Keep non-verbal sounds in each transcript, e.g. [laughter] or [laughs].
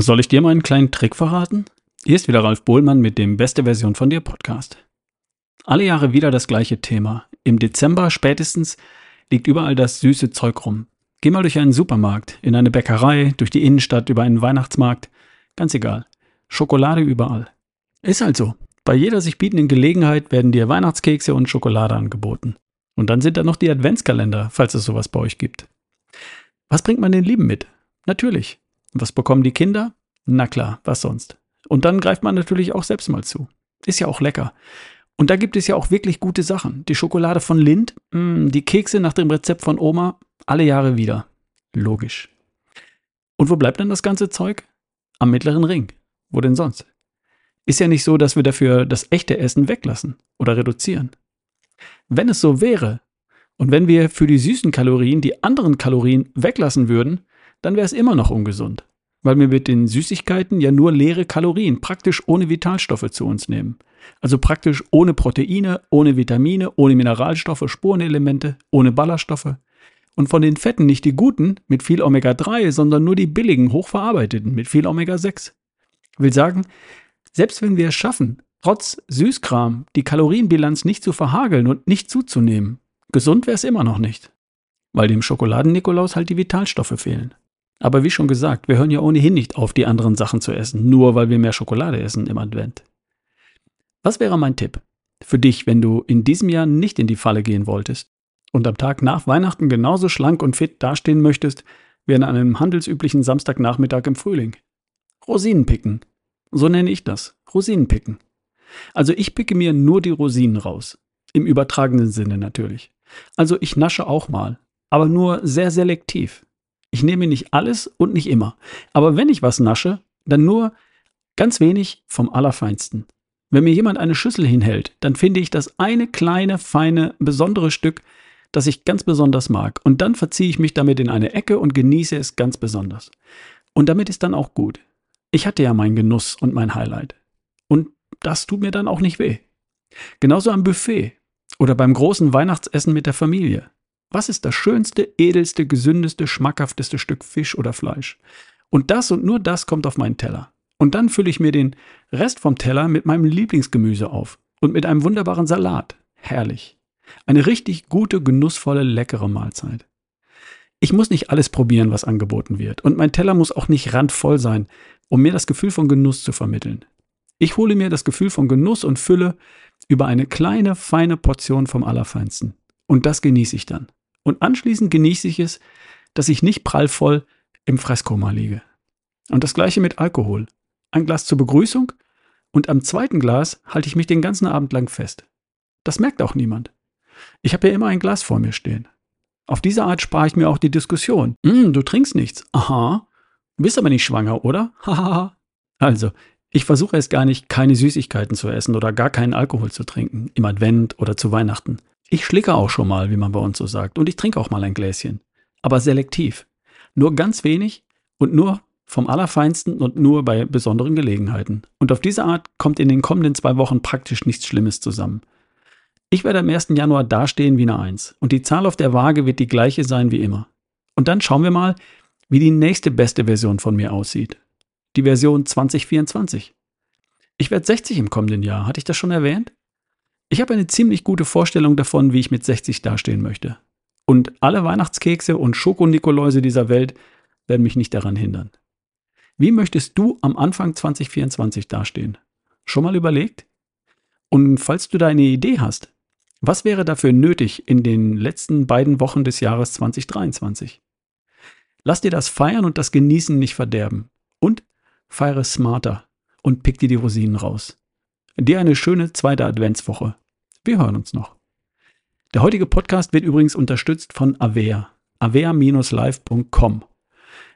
Soll ich dir mal einen kleinen Trick verraten? Hier ist wieder Ralf Bohlmann mit dem Beste Version von dir Podcast. Alle Jahre wieder das gleiche Thema. Im Dezember spätestens liegt überall das süße Zeug rum. Geh mal durch einen Supermarkt, in eine Bäckerei, durch die Innenstadt, über einen Weihnachtsmarkt. Ganz egal. Schokolade überall. Ist halt so. Bei jeder sich bietenden Gelegenheit werden dir Weihnachtskekse und Schokolade angeboten. Und dann sind da noch die Adventskalender, falls es sowas bei euch gibt. Was bringt man den Lieben mit? Natürlich. Was bekommen die Kinder? Na klar, was sonst? Und dann greift man natürlich auch selbst mal zu. Ist ja auch lecker. Und da gibt es ja auch wirklich gute Sachen. Die Schokolade von Lind, mh, mm, die Kekse nach dem Rezept von Oma, alle Jahre wieder. Logisch. Und wo bleibt dann das ganze Zeug? Am mittleren Ring. Wo denn sonst? Ist ja nicht so, dass wir dafür das echte Essen weglassen oder reduzieren. Wenn es so wäre und wenn wir für die süßen Kalorien die anderen Kalorien weglassen würden, dann wäre es immer noch ungesund weil wir mit den Süßigkeiten ja nur leere Kalorien, praktisch ohne Vitalstoffe zu uns nehmen. Also praktisch ohne Proteine, ohne Vitamine, ohne Mineralstoffe, Spurenelemente, ohne Ballaststoffe. Und von den Fetten nicht die guten mit viel Omega-3, sondern nur die billigen, hochverarbeiteten mit viel Omega-6. Will sagen, selbst wenn wir es schaffen, trotz Süßkram die Kalorienbilanz nicht zu verhageln und nicht zuzunehmen, gesund wäre es immer noch nicht. Weil dem Schokoladen-Nikolaus halt die Vitalstoffe fehlen. Aber wie schon gesagt, wir hören ja ohnehin nicht auf, die anderen Sachen zu essen, nur weil wir mehr Schokolade essen im Advent. Was wäre mein Tipp für dich, wenn du in diesem Jahr nicht in die Falle gehen wolltest und am Tag nach Weihnachten genauso schlank und fit dastehen möchtest wie an einem handelsüblichen Samstagnachmittag im Frühling? Rosinen picken. So nenne ich das. Rosinen picken. Also ich picke mir nur die Rosinen raus. Im übertragenen Sinne natürlich. Also ich nasche auch mal, aber nur sehr selektiv. Ich nehme nicht alles und nicht immer. Aber wenn ich was nasche, dann nur ganz wenig vom Allerfeinsten. Wenn mir jemand eine Schüssel hinhält, dann finde ich das eine kleine, feine, besondere Stück, das ich ganz besonders mag. Und dann verziehe ich mich damit in eine Ecke und genieße es ganz besonders. Und damit ist dann auch gut. Ich hatte ja meinen Genuss und mein Highlight. Und das tut mir dann auch nicht weh. Genauso am Buffet oder beim großen Weihnachtsessen mit der Familie. Was ist das schönste, edelste, gesündeste, schmackhafteste Stück Fisch oder Fleisch? Und das und nur das kommt auf meinen Teller. Und dann fülle ich mir den Rest vom Teller mit meinem Lieblingsgemüse auf und mit einem wunderbaren Salat. Herrlich. Eine richtig gute, genussvolle, leckere Mahlzeit. Ich muss nicht alles probieren, was angeboten wird. Und mein Teller muss auch nicht randvoll sein, um mir das Gefühl von Genuss zu vermitteln. Ich hole mir das Gefühl von Genuss und Fülle über eine kleine, feine Portion vom Allerfeinsten. Und das genieße ich dann. Und anschließend genieße ich es, dass ich nicht prallvoll im Fresskoma liege. Und das gleiche mit Alkohol. Ein Glas zur Begrüßung und am zweiten Glas halte ich mich den ganzen Abend lang fest. Das merkt auch niemand. Ich habe ja immer ein Glas vor mir stehen. Auf diese Art spare ich mir auch die Diskussion. Hm, du trinkst nichts. Aha. Du bist aber nicht schwanger, oder? [laughs] Hahaha. also, ich versuche es gar nicht, keine Süßigkeiten zu essen oder gar keinen Alkohol zu trinken, im Advent oder zu Weihnachten. Ich schlicke auch schon mal, wie man bei uns so sagt, und ich trinke auch mal ein Gläschen. Aber selektiv. Nur ganz wenig und nur vom Allerfeinsten und nur bei besonderen Gelegenheiten. Und auf diese Art kommt in den kommenden zwei Wochen praktisch nichts Schlimmes zusammen. Ich werde am 1. Januar dastehen wie eine Eins und die Zahl auf der Waage wird die gleiche sein wie immer. Und dann schauen wir mal, wie die nächste beste Version von mir aussieht. Die Version 2024. Ich werde 60 im kommenden Jahr, hatte ich das schon erwähnt? Ich habe eine ziemlich gute Vorstellung davon, wie ich mit 60 dastehen möchte. Und alle Weihnachtskekse und Schokonikoläuse dieser Welt werden mich nicht daran hindern. Wie möchtest du am Anfang 2024 dastehen? Schon mal überlegt? Und falls du da eine Idee hast, was wäre dafür nötig in den letzten beiden Wochen des Jahres 2023? Lass dir das Feiern und das Genießen nicht verderben. Und feiere smarter und pick dir die Rosinen raus. Dir eine schöne zweite Adventswoche. Wir hören uns noch. Der heutige Podcast wird übrigens unterstützt von Avea. avea-live.com.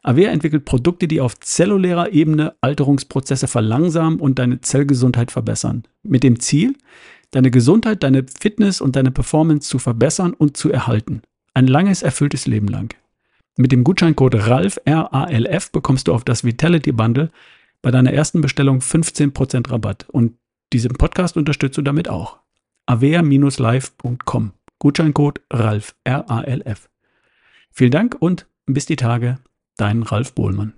Avea entwickelt Produkte, die auf zellulärer Ebene Alterungsprozesse verlangsamen und deine Zellgesundheit verbessern. Mit dem Ziel, deine Gesundheit, deine Fitness und deine Performance zu verbessern und zu erhalten. Ein langes, erfülltes Leben lang. Mit dem Gutscheincode RALF, R-A-L-F, bekommst du auf das Vitality Bundle bei deiner ersten Bestellung 15% Rabatt. Und diesen Podcast unterstützt du damit auch. avea-live.com. Gutscheincode RALF, R-A-L-F. Vielen Dank und bis die Tage, dein Ralf Bohlmann.